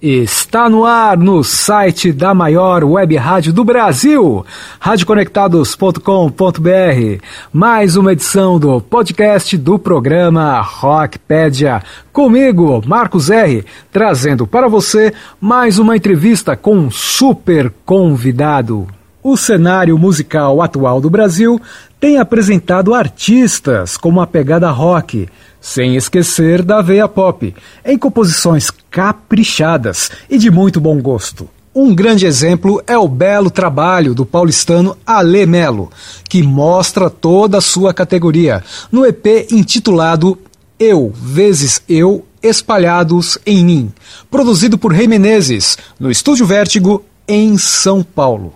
Está no ar no site da maior web rádio do Brasil, radioconectados.com.br. Mais uma edição do podcast do programa Rockpedia. Comigo, Marcos R, trazendo para você mais uma entrevista com um super convidado. O cenário musical atual do Brasil tem apresentado artistas com uma pegada rock sem esquecer da veia pop, em composições caprichadas e de muito bom gosto. Um grande exemplo é o belo trabalho do paulistano Ale Melo, que mostra toda a sua categoria no EP intitulado Eu vezes Eu Espalhados em Mim, produzido por Rei Menezes, no Estúdio Vértigo, em São Paulo.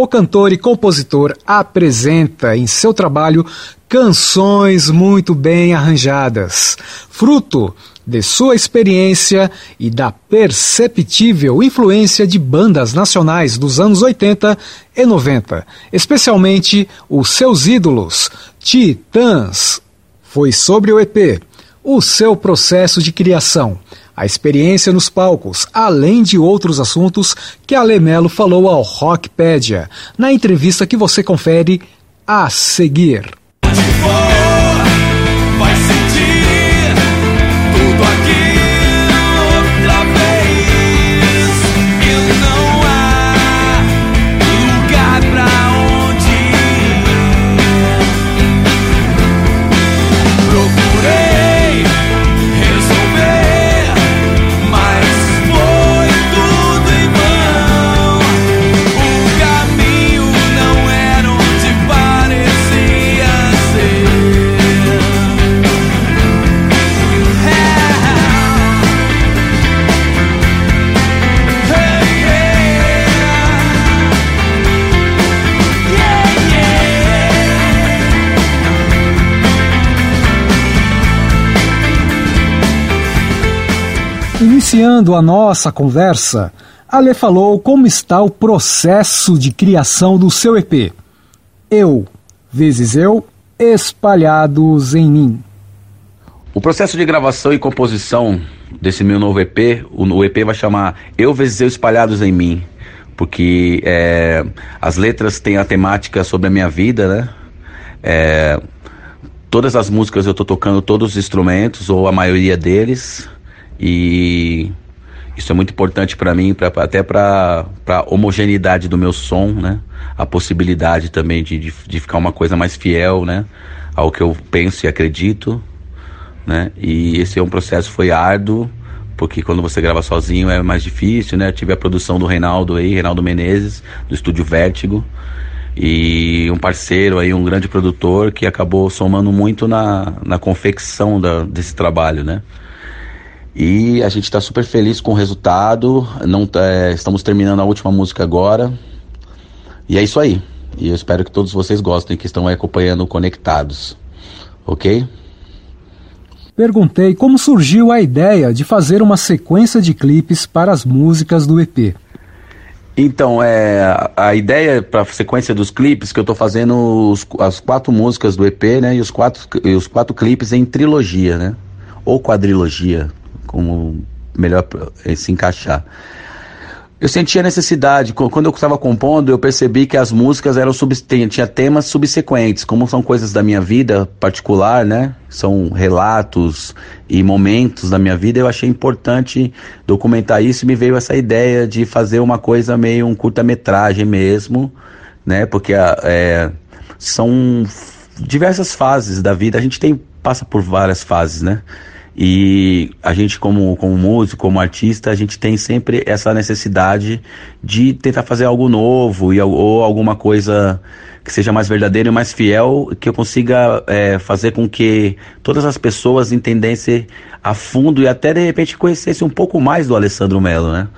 O cantor e compositor apresenta em seu trabalho canções muito bem arranjadas, fruto de sua experiência e da perceptível influência de bandas nacionais dos anos 80 e 90, especialmente os seus ídolos, Titãs. Foi sobre o EP, o seu processo de criação, a experiência nos palcos, além de outros assuntos que a Lemelo falou ao Rockpedia, na entrevista que você confere a seguir. Iniciando a nossa conversa, Ale falou como está o processo de criação do seu EP. Eu, vezes eu, espalhados em mim. O processo de gravação e composição desse meu novo EP, o, EP vai chamar Eu vezes eu espalhados em mim, porque é, as letras têm a temática sobre a minha vida, né? É, todas as músicas eu estou tocando todos os instrumentos ou a maioria deles e isso é muito importante para mim, pra, até para a homogeneidade do meu som, né? A possibilidade também de, de, de, ficar uma coisa mais fiel, né? Ao que eu penso e acredito, né? E esse é um processo foi árduo, porque quando você grava sozinho é mais difícil, né? Eu tive a produção do Reinaldo aí, Reinaldo Menezes, do estúdio Vértigo, e um parceiro aí, um grande produtor que acabou somando muito na, na confecção da, desse trabalho, né? E a gente está super feliz com o resultado. Não é, estamos terminando a última música agora. E é isso aí. E eu espero que todos vocês gostem, que estão acompanhando conectados. Ok? Perguntei como surgiu a ideia de fazer uma sequência de clipes para as músicas do EP. Então, é, a ideia para a sequência dos clipes que eu estou fazendo os, as quatro músicas do EP, né, e os quatro, e os quatro clipes em trilogia, né, ou quadrilogia, como melhor eh, se encaixar. Eu sentia necessidade, quando eu estava compondo, eu percebi que as músicas eram tinha temas subsequentes, como são coisas da minha vida particular, né? São relatos e momentos da minha vida, eu achei importante documentar isso e me veio essa ideia de fazer uma coisa meio um curta-metragem mesmo, né? Porque é, são diversas fases da vida, a gente tem passa por várias fases, né? E a gente, como, como músico, como artista, a gente tem sempre essa necessidade de tentar fazer algo novo e, ou alguma coisa que seja mais verdadeira e mais fiel, que eu consiga é, fazer com que todas as pessoas entendessem a fundo e até de repente conhecessem um pouco mais do Alessandro Mello, né?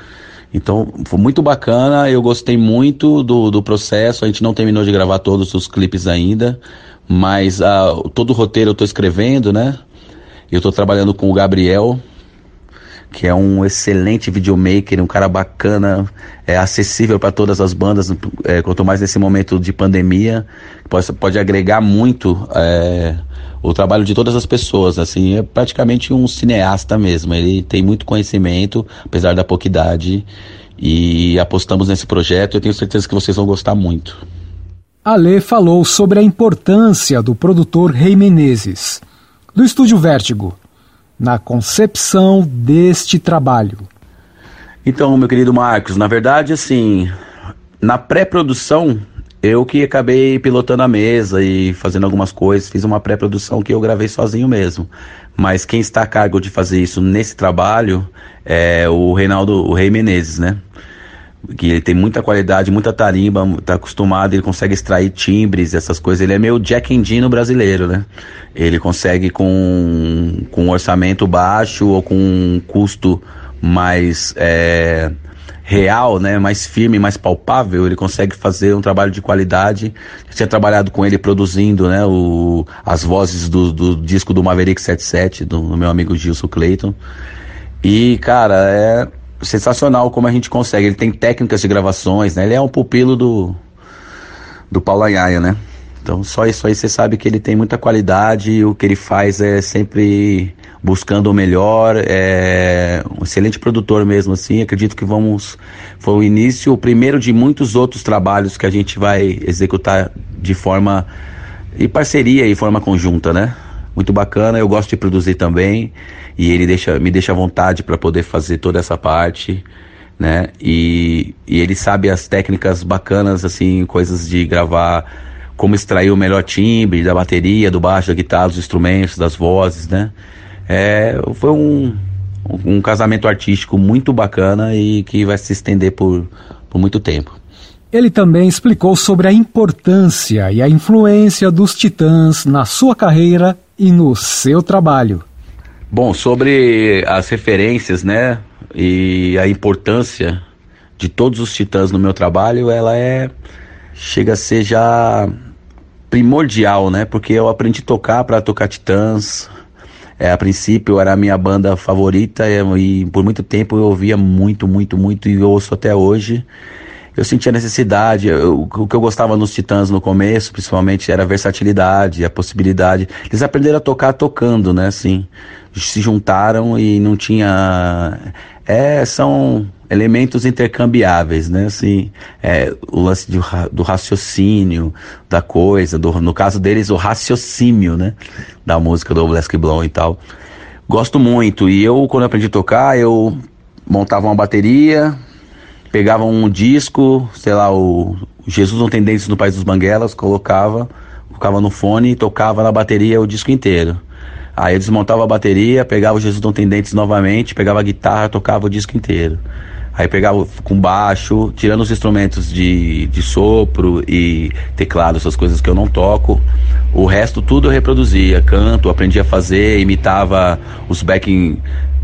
Então foi muito bacana, eu gostei muito do, do processo. A gente não terminou de gravar todos os clipes ainda, mas uh, todo o roteiro eu estou escrevendo, né? Eu estou trabalhando com o Gabriel, que é um excelente videomaker, um cara bacana, é acessível para todas as bandas, é, quanto mais nesse momento de pandemia, pode, pode agregar muito é, o trabalho de todas as pessoas, assim, é praticamente um cineasta mesmo, ele tem muito conhecimento, apesar da pouca idade, e apostamos nesse projeto, eu tenho certeza que vocês vão gostar muito. Ale falou sobre a importância do produtor Rei Menezes, do Estúdio Vértigo, na concepção deste trabalho. Então, meu querido Marcos, na verdade, assim, na pré-produção, eu que acabei pilotando a mesa e fazendo algumas coisas, fiz uma pré-produção que eu gravei sozinho mesmo. Mas quem está a cargo de fazer isso nesse trabalho é o Reinaldo, o Rei Menezes, né? Que ele tem muita qualidade, muita tarimba, tá acostumado, ele consegue extrair timbres, essas coisas. Ele é meio Jack Endino brasileiro, né? Ele consegue com, com um orçamento baixo ou com um custo mais é, real, né? Mais firme, mais palpável, ele consegue fazer um trabalho de qualidade. Eu tinha trabalhado com ele produzindo, né? O, as vozes do, do disco do Maverick 77, do, do meu amigo Gilson Clayton. E, cara, é sensacional como a gente consegue. Ele tem técnicas de gravações, né? Ele é um pupilo do, do Paulo Anhaia, né? Então só isso aí você sabe que ele tem muita qualidade e o que ele faz é sempre buscando o melhor, é um excelente produtor mesmo assim, acredito que vamos, foi o início, o primeiro de muitos outros trabalhos que a gente vai executar de forma, em parceria e forma conjunta, né? Muito bacana, eu gosto de produzir também, e ele deixa, me deixa à vontade para poder fazer toda essa parte, né? E, e ele sabe as técnicas bacanas, assim, coisas de gravar, como extrair o melhor timbre da bateria, do baixo, da guitarra, dos instrumentos, das vozes, né? É, foi um, um casamento artístico muito bacana e que vai se estender por, por muito tempo. Ele também explicou sobre a importância e a influência dos Titãs na sua carreira e no seu trabalho. Bom, sobre as referências, né, e a importância de todos os titãs no meu trabalho, ela é chega a ser já primordial, né? Porque eu aprendi a tocar para tocar titãs. É, a princípio era a minha banda favorita e, e por muito tempo eu ouvia muito, muito, muito e ouço até hoje eu sentia necessidade. Eu, o que eu gostava nos Titãs no começo, principalmente, era a versatilidade, a possibilidade. Eles aprenderam a tocar tocando, né? Assim, se juntaram e não tinha. É, são elementos intercambiáveis, né? Assim, é, o lance do, do raciocínio da coisa, do, no caso deles, o raciocínio, né? Da música do Black Blonde e tal. Gosto muito. E eu, quando aprendi a tocar, eu montava uma bateria, pegava um disco, sei lá, o Jesus não tem dentes no País dos Banguelas, colocava, colocava no fone e tocava na bateria o disco inteiro. Aí eu desmontava a bateria, pegava o Jesus não tem dentes novamente, pegava a guitarra, tocava o disco inteiro. Aí pegava com baixo, tirando os instrumentos de, de sopro e teclado, essas coisas que eu não toco. O resto tudo eu reproduzia, canto, aprendi a fazer, imitava os backing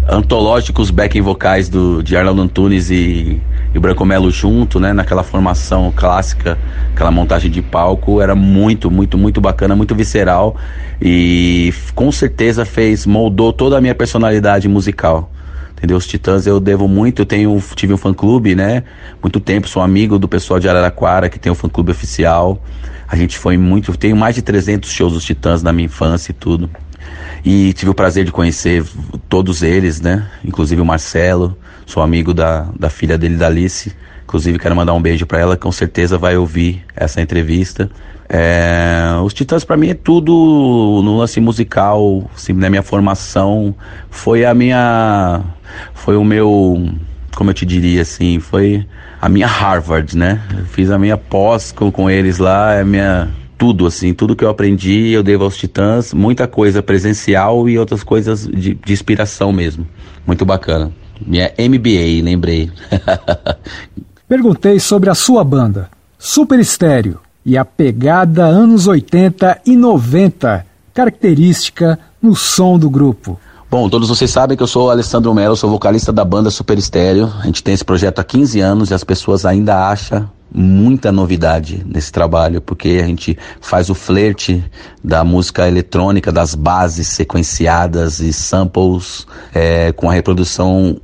antológicos backing vocais do, de Arnaldo Antunes e, e Branco Melo junto, né? Naquela formação clássica, aquela montagem de palco, era muito, muito, muito bacana, muito visceral e com certeza fez, moldou toda a minha personalidade musical. Entendeu? Os Titãs eu devo muito, eu tenho, tive um fã clube, né? Muito tempo, sou amigo do pessoal de Araraquara que tem um fã clube oficial. A gente foi muito, tenho mais de 300 shows dos Titãs na minha infância e tudo. E tive o prazer de conhecer todos eles, né? Inclusive o Marcelo, sou amigo da, da filha dele, da Alice. Inclusive quero mandar um beijo para ela, com certeza vai ouvir essa entrevista. É, os Titãs para mim é tudo no lance musical, assim, na minha formação foi a minha, foi o meu, como eu te diria assim, foi a minha Harvard, né? Eu fiz a minha pós com, com eles lá, é a minha tudo, assim, tudo que eu aprendi eu devo aos Titãs, muita coisa presencial e outras coisas de, de inspiração mesmo. Muito bacana. Minha MBA, lembrei. Perguntei sobre a sua banda, Super Estéreo, e a pegada anos 80 e 90, característica no som do grupo. Bom, todos vocês sabem que eu sou o Alessandro Melo, sou vocalista da banda Super Estéreo. A gente tem esse projeto há 15 anos e as pessoas ainda acham muita novidade nesse trabalho, porque a gente faz o flerte da música eletrônica, das bases sequenciadas e samples é, com a reprodução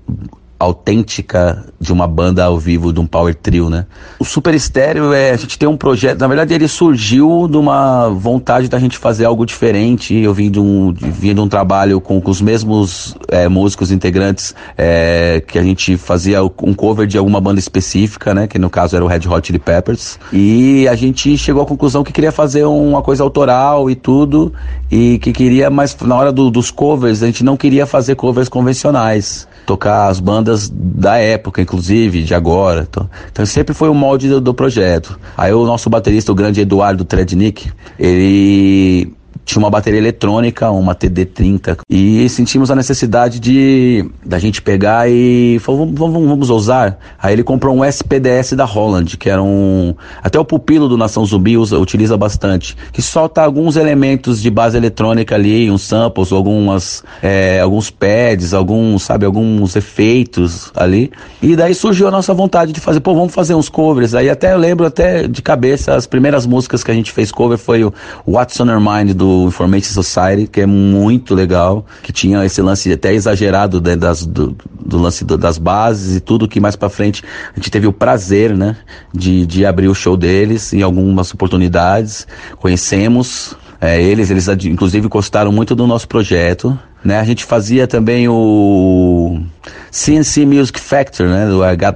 autêntica de uma banda ao vivo, de um power trio, né? O Super Estéreo é, a gente tem um projeto, na verdade ele surgiu de uma vontade da gente fazer algo diferente, eu vim de um, vim de um trabalho com, com os mesmos é, músicos integrantes é, que a gente fazia um cover de alguma banda específica, né? Que no caso era o Red Hot Chili Peppers, e a gente chegou à conclusão que queria fazer uma coisa autoral e tudo, e que queria, mas na hora do, dos covers, a gente não queria fazer covers convencionais tocar as bandas da época, inclusive, de agora. Então, então sempre foi o molde do, do, projeto. Aí o nosso baterista, o grande Eduardo Trednick, ele tinha uma bateria eletrônica, uma TD30, e sentimos a necessidade de da gente pegar e falou, vamos, vamos, vamos ousar. Aí ele comprou um SPDS da Holland, que era um até o pupilo do Nação Zumbi usa, utiliza bastante, que solta alguns elementos de base eletrônica ali, uns samples, algumas é, alguns pads, alguns sabe alguns efeitos ali. E daí surgiu a nossa vontade de fazer, pô, vamos fazer uns covers. Aí até eu lembro até de cabeça as primeiras músicas que a gente fez cover foi o What's on Your Mind do Information Society, que é muito legal, que tinha esse lance até exagerado né, das, do, do, lance do, das bases e tudo que mais para frente a gente teve o prazer, né, de, de abrir o show deles em algumas oportunidades, conhecemos é, eles, eles inclusive gostaram muito do nosso projeto, né? A gente fazia também o CNC Music Factor, né?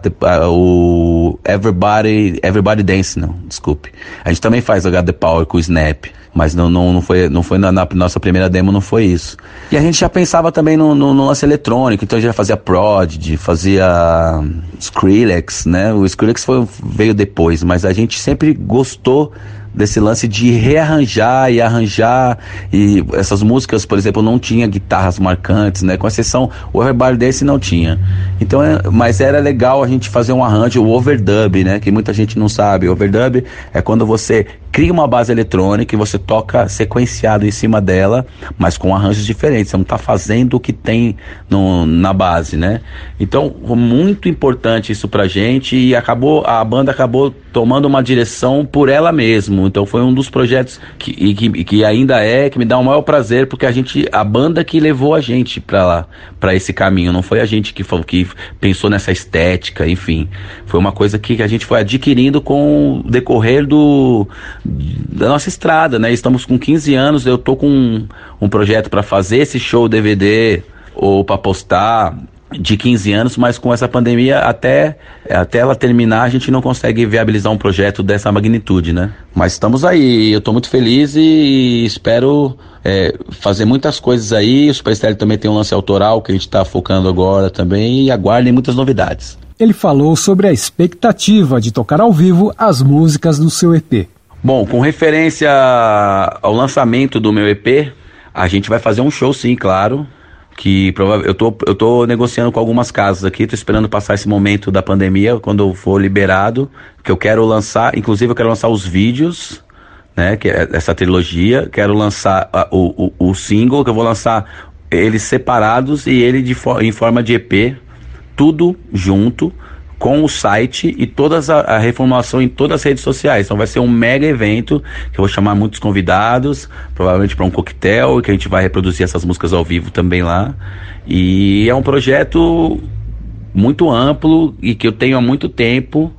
The, uh, o Everybody, Everybody Dance, não, desculpe. A gente também faz o Got the Power com o Snap. Mas não, não, não foi, não foi na, na, nossa primeira demo, não foi isso. E a gente já pensava também no, no, no lance eletrônico, então a gente já fazia Prodigy, fazia Skrillex, né? O Skrillex foi, veio depois, mas a gente sempre gostou desse lance de rearranjar e arranjar e essas músicas, por exemplo, não tinha guitarras marcantes, né? Com exceção o Everybody Dance não tinha. Então, é, mas era legal a gente fazer um arranjo, o overdub, né? Que muita gente não sabe. O overdub é quando você cria uma base eletrônica e você toca sequenciado em cima dela, mas com arranjos diferentes. Você não está fazendo o que tem no, na base, né? Então, muito importante isso pra gente e acabou a banda acabou tomando uma direção por ela mesma. Então, foi um dos projetos que, e que, que ainda é que me dá o maior prazer porque a gente a banda que levou a gente para lá, para esse caminho, não foi a gente que que pensou nessa estética, enfim. Foi uma coisa que a gente foi adquirindo com o decorrer do da nossa estrada, né? Estamos com 15 anos, eu tô com um, um projeto para fazer esse show DVD ou para postar de 15 anos, mas com essa pandemia até até ela terminar a gente não consegue viabilizar um projeto dessa magnitude, né? Mas estamos aí, eu estou muito feliz e espero é, fazer muitas coisas aí. O Super Estéreo também tem um lance autoral que a gente está focando agora também e aguardem muitas novidades. Ele falou sobre a expectativa de tocar ao vivo as músicas do seu EP. Bom, com referência ao lançamento do meu EP, a gente vai fazer um show sim, claro. Que eu tô, eu tô negociando com algumas casas aqui, tô esperando passar esse momento da pandemia, quando eu for liberado, que eu quero lançar, inclusive eu quero lançar os vídeos, né, que é essa trilogia, quero lançar o, o, o single, que eu vou lançar eles separados e ele de, em forma de EP, tudo junto, com o site e toda a, a, reformulação em todas as redes sociais. Então vai ser um mega evento que eu vou chamar muitos convidados, provavelmente para um coquetel, que a gente vai reproduzir essas músicas ao vivo também lá. E é um projeto muito amplo e que eu tenho há muito tempo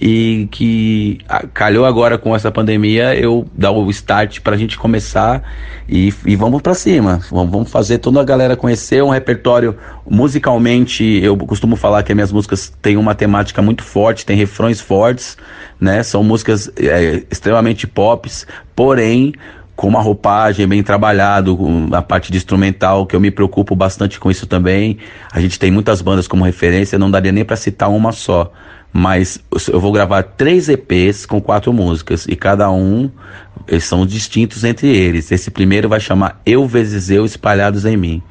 e que calhou agora com essa pandemia eu dar o start para a gente começar e, e vamos para cima. Vamos, vamos, fazer toda a galera conhecer um repertório. Musicalmente eu costumo falar que as minhas músicas têm uma temática muito forte tem refrões fortes né? São músicas é, extremamente pops porém com uma roupagem bem trabalhado, a parte de instrumental, que eu me preocupo bastante com isso também. A gente tem muitas bandas como referência, não daria nem para citar uma só mas eu vou gravar três EPs com quatro músicas e cada um eles são distintos entre eles. Esse primeiro vai chamar Eu vezes Eu espalhados em mim,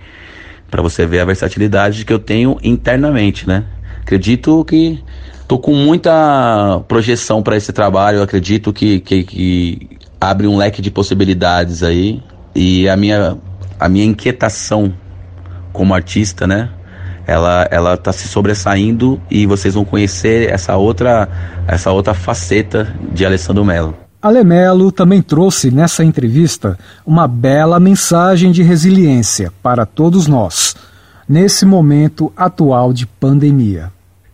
para você ver a versatilidade que eu tenho internamente, né? Acredito que tô com muita projeção para esse trabalho. Eu acredito que, que, que abre um leque de possibilidades aí e a minha a minha inquietação como artista, né? Ela ela tá se sobressaindo e vocês vão conhecer essa outra essa outra faceta de Alessandro Melo. Alemelo também trouxe nessa entrevista uma bela mensagem de resiliência para todos nós, nesse momento atual de pandemia.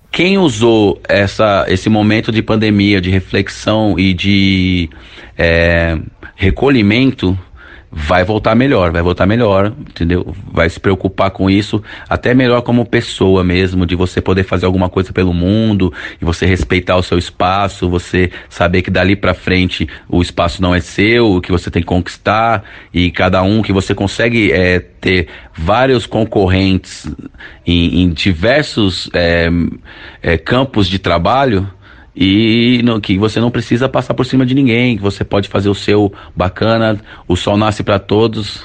Quem usou essa, esse momento de pandemia, de reflexão e de é, recolhimento vai voltar melhor, vai voltar melhor, entendeu? Vai se preocupar com isso, até melhor como pessoa mesmo, de você poder fazer alguma coisa pelo mundo, e você respeitar o seu espaço, você saber que dali para frente o espaço não é seu, que você tem que conquistar, e cada um que você consegue é, ter vários concorrentes em, em diversos é, é, campos de trabalho, e no, que você não precisa passar por cima de ninguém, que você pode fazer o seu bacana, o sol nasce para todos,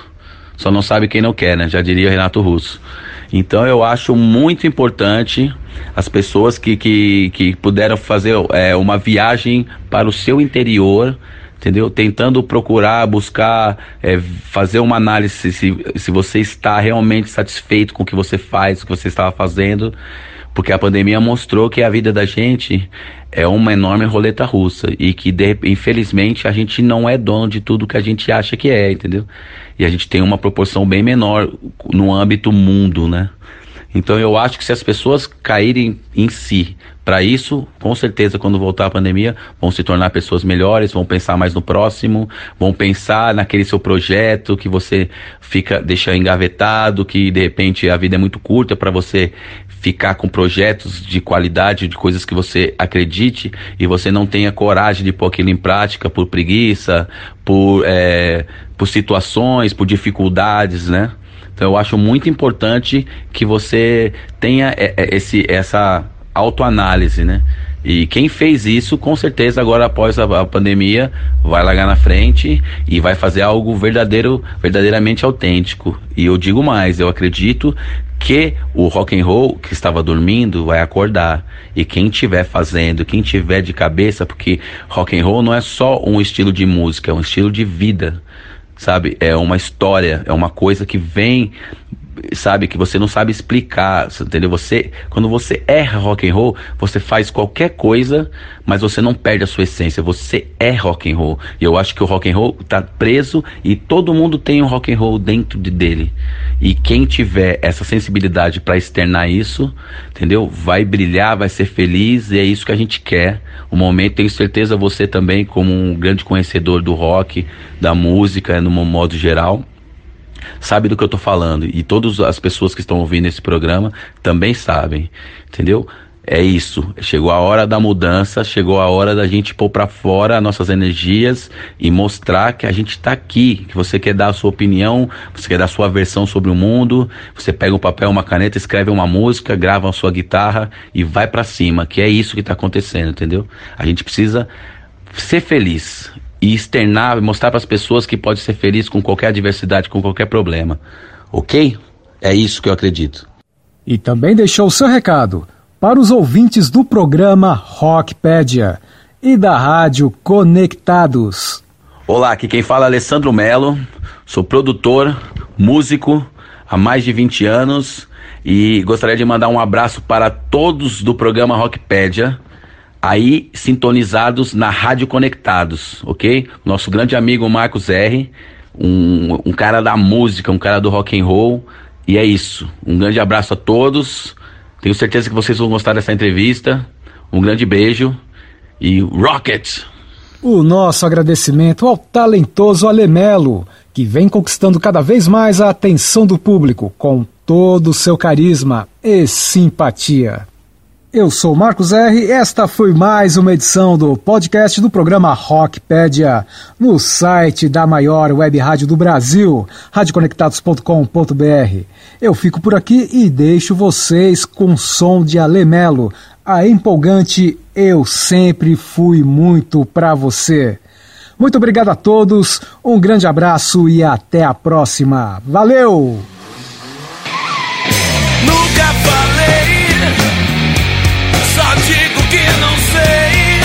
só não sabe quem não quer, né? Já diria Renato Russo. Então eu acho muito importante as pessoas que, que, que puderam fazer é, uma viagem para o seu interior, entendeu? Tentando procurar, buscar, é, fazer uma análise se, se você está realmente satisfeito com o que você faz, o que você estava fazendo, porque a pandemia mostrou que a vida da gente é uma enorme roleta russa e que de, infelizmente a gente não é dono de tudo que a gente acha que é, entendeu? E a gente tem uma proporção bem menor no âmbito mundo, né? Então eu acho que se as pessoas caírem em si para isso, com certeza quando voltar a pandemia, vão se tornar pessoas melhores, vão pensar mais no próximo, vão pensar naquele seu projeto que você fica deixa engavetado, que de repente a vida é muito curta para você ficar com projetos de qualidade, de coisas que você acredite e você não tenha coragem de pôr aquilo em prática por preguiça, por, é, por situações, por dificuldades, né? Então eu acho muito importante que você tenha é, é, esse, essa autoanálise, né? E quem fez isso, com certeza, agora após a, a, pandemia, vai largar na frente e vai fazer algo verdadeiro, verdadeiramente autêntico. E eu digo mais, eu acredito que o rock and roll que estava dormindo vai acordar e quem estiver fazendo, quem tiver de cabeça, porque rock and roll não é só um estilo de música, é um estilo de vida, sabe? É uma história, é uma coisa que vem sabe, que você não sabe explicar, entendeu? Você, quando você erra rock and roll, você faz qualquer coisa, mas você não perde a sua essência, você é rock and roll. E eu acho que o rock and roll tá preso e todo mundo tem um rock and roll dentro de dele. E quem tiver essa sensibilidade para externar isso, entendeu? Vai brilhar, vai ser feliz e é isso que a gente quer. O momento, tenho certeza você também como um grande conhecedor do rock, da música, no modo geral, sabe do que eu tô falando. E todas as pessoas que estão ouvindo esse programa também sabem, entendeu? É isso. Chegou a hora da mudança, chegou a hora da gente pôr para fora nossas energias e mostrar que a gente está aqui, que você quer dar a sua opinião, você quer dar a sua versão sobre o mundo, você pega um papel, uma caneta, escreve uma música, grava a sua guitarra e vai para cima, que é isso que está acontecendo, entendeu? A gente precisa ser feliz e externar, mostrar para as pessoas que pode ser feliz com qualquer adversidade, com qualquer problema. Ok? É isso que eu acredito. E também deixou seu recado para os ouvintes do programa Rockpedia e da rádio Conectados. Olá, aqui quem fala é Alessandro Melo, sou produtor, músico há mais de 20 anos e gostaria de mandar um abraço para todos do programa Rockpedia aí sintonizados na Rádio Conectados, ok? Nosso grande amigo Marcos R, um, um cara da música, um cara do rock and roll, e é isso. Um grande abraço a todos. Tenho certeza que vocês vão gostar dessa entrevista. Um grande beijo e Rocket! O nosso agradecimento ao talentoso Alemelo, que vem conquistando cada vez mais a atenção do público com todo o seu carisma e simpatia. Eu sou Marcos R. Esta foi mais uma edição do podcast do programa Rockpedia, no site da maior web rádio do Brasil, radioconectados.com.br. Eu fico por aqui e deixo vocês com som de Alemelo, a empolgante Eu Sempre Fui Muito Pra Você. Muito obrigado a todos, um grande abraço e até a próxima. Valeu! Só digo que não sei.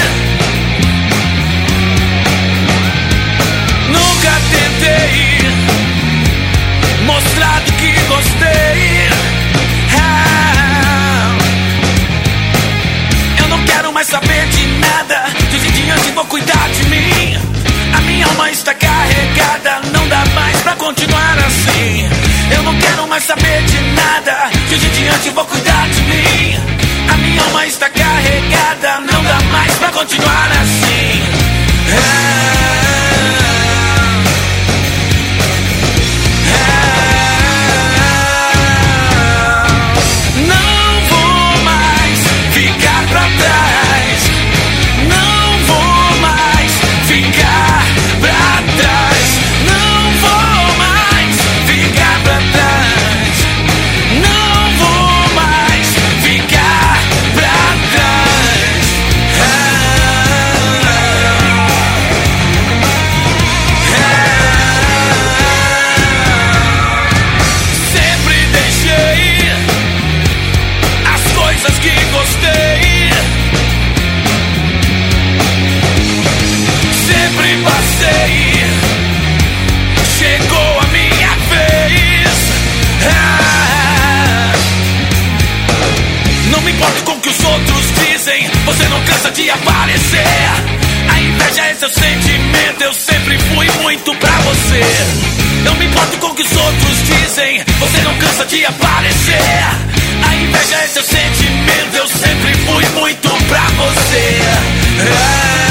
Nunca tentei mostrar do que gostei. Ah, eu não quero mais saber de nada. De hoje em diante vou cuidar de mim. A minha alma está carregada. Não dá mais pra continuar assim. Eu não quero mais saber de nada. De hoje em diante vou cuidar de mim está carregada, não dá mais pra continuar assim. Ah. Inveja é seu sentimento, eu sempre fui muito pra você. Não me importo com o que os outros dizem, você não cansa de aparecer. A inveja é seu sentimento, eu sempre fui muito pra você. Ah.